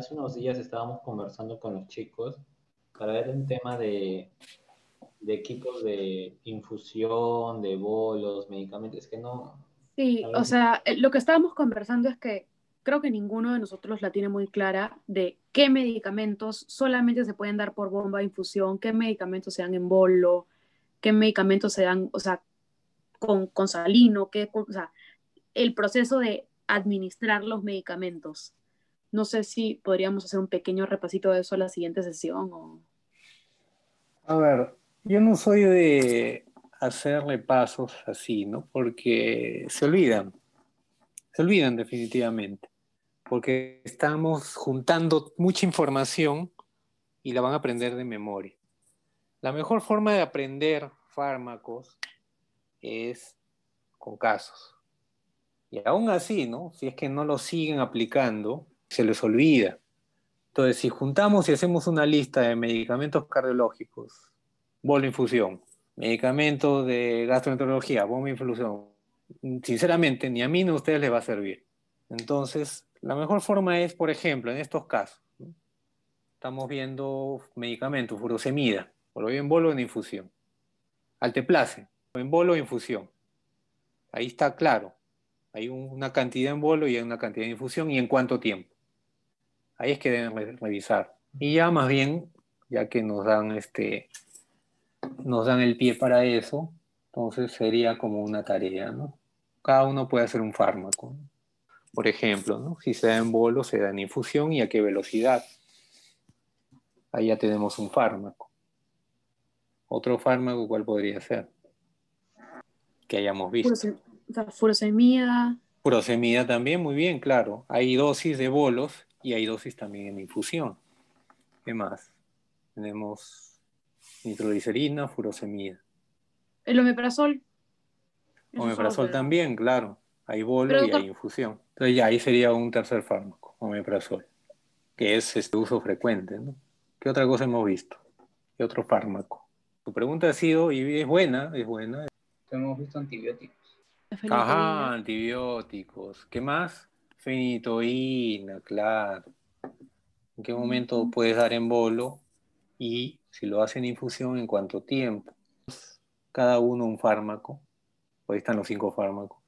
Hace unos días estábamos conversando con los chicos para ver un tema de, de equipos de infusión, de bolos, medicamentos, que no... Sí, o sea, eh, lo que estábamos conversando es que creo que ninguno de nosotros la tiene muy clara de qué medicamentos solamente se pueden dar por bomba de infusión, qué medicamentos se dan en bolo, qué medicamentos se dan, o sea, con, con salino, qué, o sea, el proceso de administrar los medicamentos. No sé si podríamos hacer un pequeño repasito de eso a la siguiente sesión. O... A ver, yo no soy de hacerle pasos así, ¿no? Porque se olvidan, se olvidan definitivamente, porque estamos juntando mucha información y la van a aprender de memoria. La mejor forma de aprender fármacos es con casos. Y aún así, ¿no? Si es que no lo siguen aplicando, se les olvida. Entonces, si juntamos y hacemos una lista de medicamentos cardiológicos, bolo infusión, medicamentos de gastroenterología, bomba infusión, sinceramente, ni a mí ni a ustedes les va a servir. Entonces, la mejor forma es, por ejemplo, en estos casos, estamos viendo medicamentos, furosemida, por bien bolo en infusión, alteplace, en bolo infusión. Ahí está claro, hay una cantidad en bolo y hay una cantidad de infusión y en cuánto tiempo. Ahí es que deben revisar. Y ya más bien, ya que nos dan este nos dan el pie para eso, entonces sería como una tarea, ¿no? Cada uno puede hacer un fármaco. Por ejemplo, ¿no? si se da en bolo, se da en infusión y a qué velocidad. Ahí ya tenemos un fármaco. Otro fármaco, ¿cuál podría ser? Que hayamos visto. Furosemida. Furosemida también, muy bien, claro. Hay dosis de bolos y hay dosis también en infusión. ¿Qué más? Tenemos nitroglicerina, furosemida. El omeprazol. Omeprazol también, claro. Hay bolo y hay infusión. Entonces ya ahí sería un tercer fármaco, omeprazol, que es este uso frecuente. ¿no? ¿Qué otra cosa hemos visto? ¿Qué otro fármaco? Tu pregunta ha sido, y es buena, es buena. Hemos visto antibióticos. Ajá, antibióticos. ¿Qué más? Fenitoína, claro. ¿En qué momento puedes dar en bolo? Y si lo hacen infusión, ¿en cuánto tiempo? Cada uno un fármaco. Ahí están los cinco fármacos.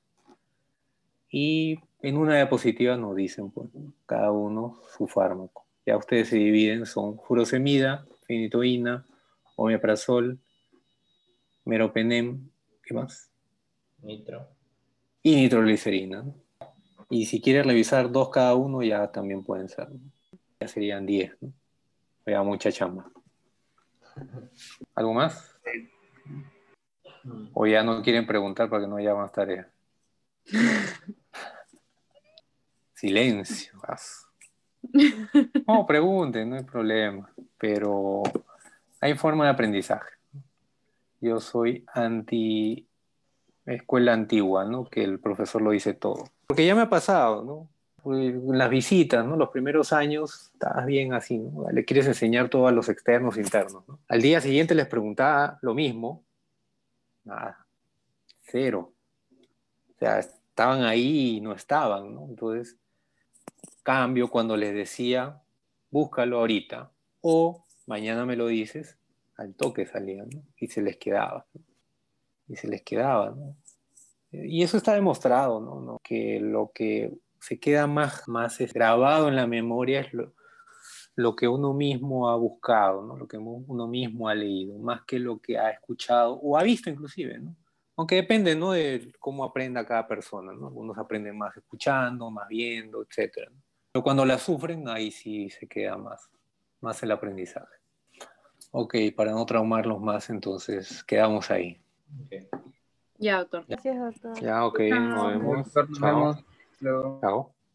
Y en una diapositiva nos dicen, pues, cada uno su fármaco. Ya ustedes se dividen, son furosemida, fenitoína, omeprazol, meropenem, ¿qué más? Nitro. Y nitroglicerina. Y si quieres revisar dos cada uno, ya también pueden ser. Ya serían diez. ¿no? Ya mucha chamba. ¿Algo más? ¿O ya no quieren preguntar para que no haya más tareas? Silencio. No, pregunten, no hay problema. Pero hay forma de aprendizaje. Yo soy anti escuela antigua, ¿no? Que el profesor lo dice todo. Porque ya me ha pasado, ¿no? las visitas, ¿no? Los primeros años estás bien así, ¿no? Le quieres enseñar todo a los externos internos, ¿no? Al día siguiente les preguntaba lo mismo, nada, cero. O sea, estaban ahí y no estaban, ¿no? Entonces, cambio cuando les decía, búscalo ahorita, o mañana me lo dices, al toque salían, ¿no? Y se les quedaba. ¿no? y se les quedaba, ¿no? Y eso está demostrado, ¿no? Que lo que se queda más, más grabado en la memoria es lo, lo que uno mismo ha buscado, ¿no? Lo que uno mismo ha leído, más que lo que ha escuchado o ha visto inclusive, ¿no? Aunque depende, ¿no? De cómo aprenda cada persona, ¿no? Algunos aprenden más escuchando, más viendo, etc. Pero cuando la sufren, ahí sí se queda más, más el aprendizaje. Ok, para no traumarlos más, entonces quedamos ahí. Okay. Ya, doctor. Gracias, doctor. Ya, ok, nos vemos. Nos vemos. Luego. Chao.